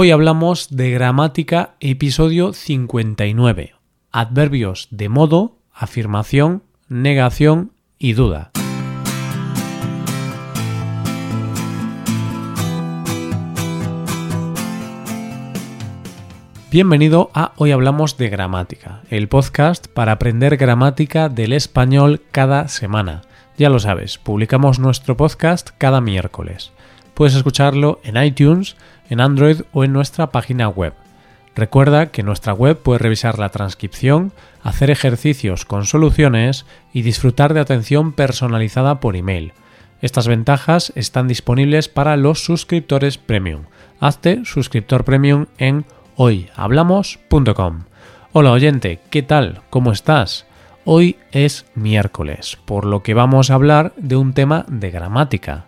Hoy hablamos de gramática, episodio 59. Adverbios de modo, afirmación, negación y duda. Bienvenido a Hoy Hablamos de Gramática, el podcast para aprender gramática del español cada semana. Ya lo sabes, publicamos nuestro podcast cada miércoles. Puedes escucharlo en iTunes, en Android o en nuestra página web. Recuerda que en nuestra web puedes revisar la transcripción, hacer ejercicios con soluciones y disfrutar de atención personalizada por email. Estas ventajas están disponibles para los suscriptores premium. Hazte suscriptor premium en hoyhablamos.com. Hola oyente, ¿qué tal? ¿Cómo estás? Hoy es miércoles, por lo que vamos a hablar de un tema de gramática.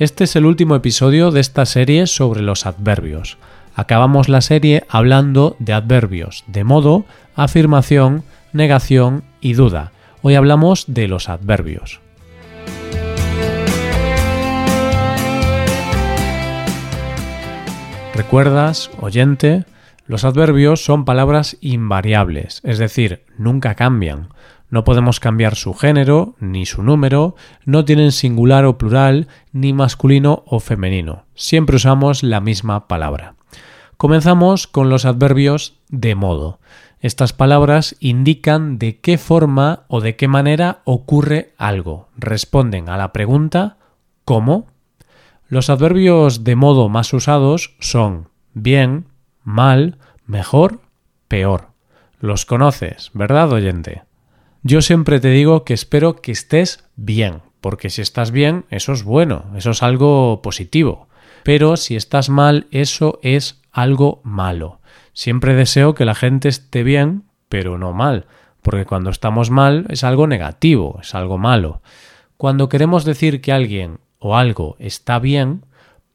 Este es el último episodio de esta serie sobre los adverbios. Acabamos la serie hablando de adverbios de modo, afirmación, negación y duda. Hoy hablamos de los adverbios. ¿Recuerdas, oyente? Los adverbios son palabras invariables, es decir, nunca cambian. No podemos cambiar su género ni su número, no tienen singular o plural, ni masculino o femenino. Siempre usamos la misma palabra. Comenzamos con los adverbios de modo. Estas palabras indican de qué forma o de qué manera ocurre algo. Responden a la pregunta ¿cómo? Los adverbios de modo más usados son bien, mal, mejor, peor. Los conoces, ¿verdad, oyente? Yo siempre te digo que espero que estés bien, porque si estás bien, eso es bueno, eso es algo positivo. Pero si estás mal, eso es algo malo. Siempre deseo que la gente esté bien, pero no mal, porque cuando estamos mal es algo negativo, es algo malo. Cuando queremos decir que alguien o algo está bien,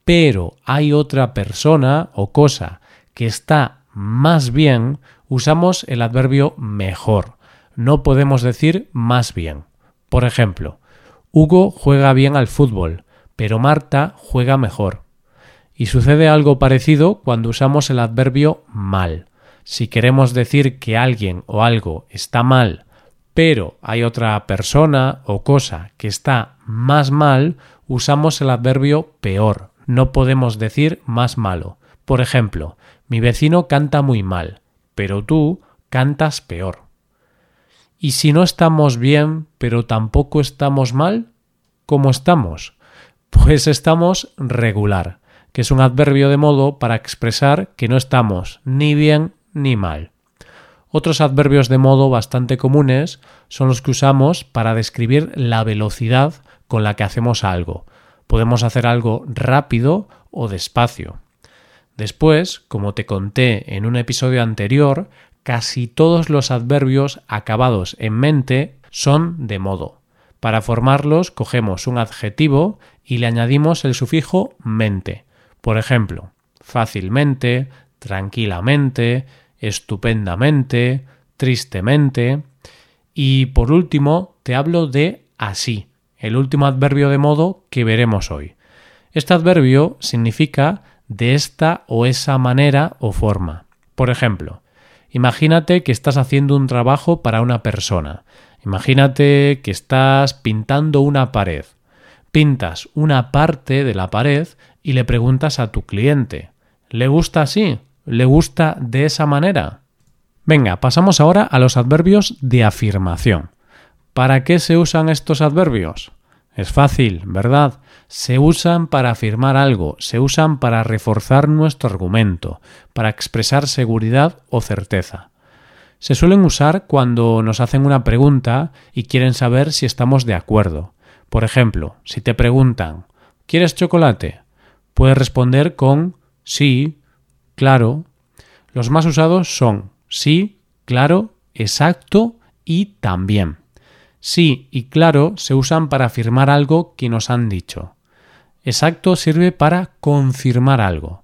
pero hay otra persona o cosa que está más bien, usamos el adverbio mejor no podemos decir más bien. Por ejemplo, Hugo juega bien al fútbol, pero Marta juega mejor. Y sucede algo parecido cuando usamos el adverbio mal. Si queremos decir que alguien o algo está mal, pero hay otra persona o cosa que está más mal, usamos el adverbio peor. No podemos decir más malo. Por ejemplo, mi vecino canta muy mal, pero tú cantas peor. ¿Y si no estamos bien, pero tampoco estamos mal? ¿Cómo estamos? Pues estamos regular, que es un adverbio de modo para expresar que no estamos ni bien ni mal. Otros adverbios de modo bastante comunes son los que usamos para describir la velocidad con la que hacemos algo. Podemos hacer algo rápido o despacio. Después, como te conté en un episodio anterior, casi todos los adverbios acabados en mente son de modo. Para formarlos cogemos un adjetivo y le añadimos el sufijo mente. Por ejemplo, fácilmente, tranquilamente, estupendamente, tristemente. Y por último, te hablo de así, el último adverbio de modo que veremos hoy. Este adverbio significa de esta o esa manera o forma. Por ejemplo, Imagínate que estás haciendo un trabajo para una persona. Imagínate que estás pintando una pared. Pintas una parte de la pared y le preguntas a tu cliente ¿Le gusta así? ¿Le gusta de esa manera? Venga, pasamos ahora a los adverbios de afirmación. ¿Para qué se usan estos adverbios? Es fácil, ¿verdad? Se usan para afirmar algo, se usan para reforzar nuestro argumento, para expresar seguridad o certeza. Se suelen usar cuando nos hacen una pregunta y quieren saber si estamos de acuerdo. Por ejemplo, si te preguntan ¿Quieres chocolate? Puedes responder con sí, claro. Los más usados son sí, claro, exacto y también. Sí y claro se usan para afirmar algo que nos han dicho. Exacto sirve para confirmar algo.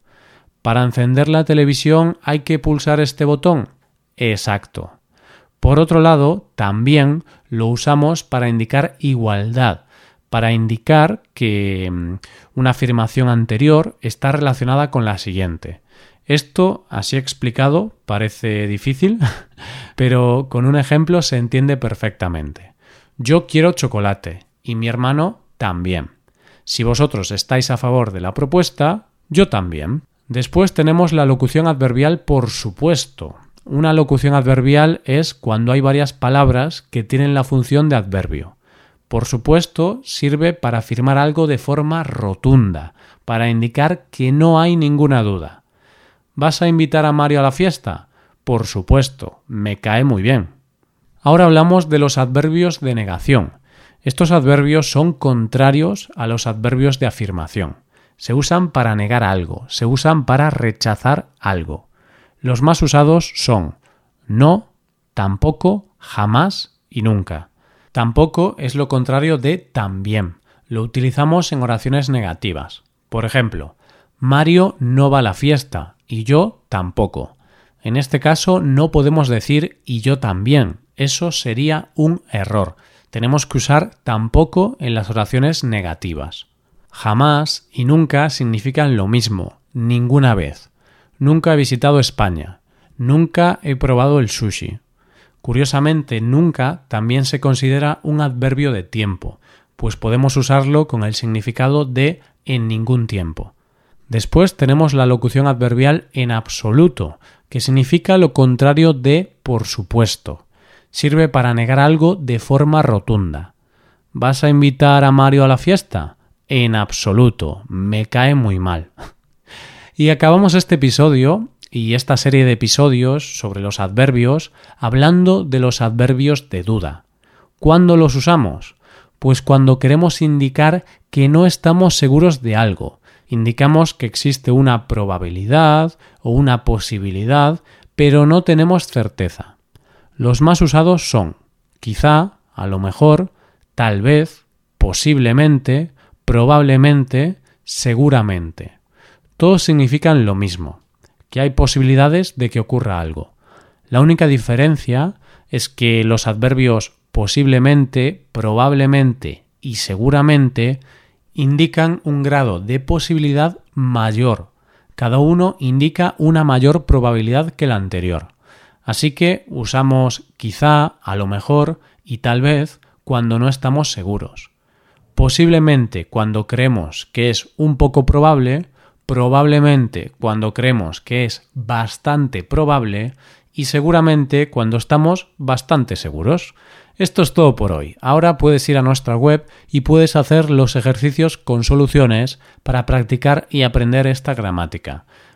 Para encender la televisión hay que pulsar este botón. Exacto. Por otro lado, también lo usamos para indicar igualdad, para indicar que mm, una afirmación anterior está relacionada con la siguiente. Esto, así explicado, parece difícil, pero con un ejemplo se entiende perfectamente. Yo quiero chocolate y mi hermano también. Si vosotros estáis a favor de la propuesta, yo también. Después tenemos la locución adverbial por supuesto. Una locución adverbial es cuando hay varias palabras que tienen la función de adverbio. Por supuesto, sirve para afirmar algo de forma rotunda, para indicar que no hay ninguna duda. ¿Vas a invitar a Mario a la fiesta? Por supuesto, me cae muy bien. Ahora hablamos de los adverbios de negación. Estos adverbios son contrarios a los adverbios de afirmación. Se usan para negar algo, se usan para rechazar algo. Los más usados son no, tampoco, jamás y nunca. Tampoco es lo contrario de también. Lo utilizamos en oraciones negativas. Por ejemplo, Mario no va a la fiesta y yo tampoco. En este caso no podemos decir y yo también. Eso sería un error. Tenemos que usar tampoco en las oraciones negativas. Jamás y nunca significan lo mismo, ninguna vez. Nunca he visitado España. Nunca he probado el sushi. Curiosamente, nunca también se considera un adverbio de tiempo, pues podemos usarlo con el significado de en ningún tiempo. Después tenemos la locución adverbial en absoluto, que significa lo contrario de por supuesto. Sirve para negar algo de forma rotunda. ¿Vas a invitar a Mario a la fiesta? En absoluto, me cae muy mal. Y acabamos este episodio y esta serie de episodios sobre los adverbios hablando de los adverbios de duda. ¿Cuándo los usamos? Pues cuando queremos indicar que no estamos seguros de algo. Indicamos que existe una probabilidad o una posibilidad, pero no tenemos certeza. Los más usados son quizá, a lo mejor, tal vez, posiblemente, probablemente, seguramente todos significan lo mismo, que hay posibilidades de que ocurra algo. La única diferencia es que los adverbios posiblemente, probablemente y seguramente indican un grado de posibilidad mayor. Cada uno indica una mayor probabilidad que la anterior. Así que usamos quizá, a lo mejor y tal vez cuando no estamos seguros. Posiblemente cuando creemos que es un poco probable probablemente cuando creemos que es bastante probable y seguramente cuando estamos bastante seguros. Esto es todo por hoy. Ahora puedes ir a nuestra web y puedes hacer los ejercicios con soluciones para practicar y aprender esta gramática.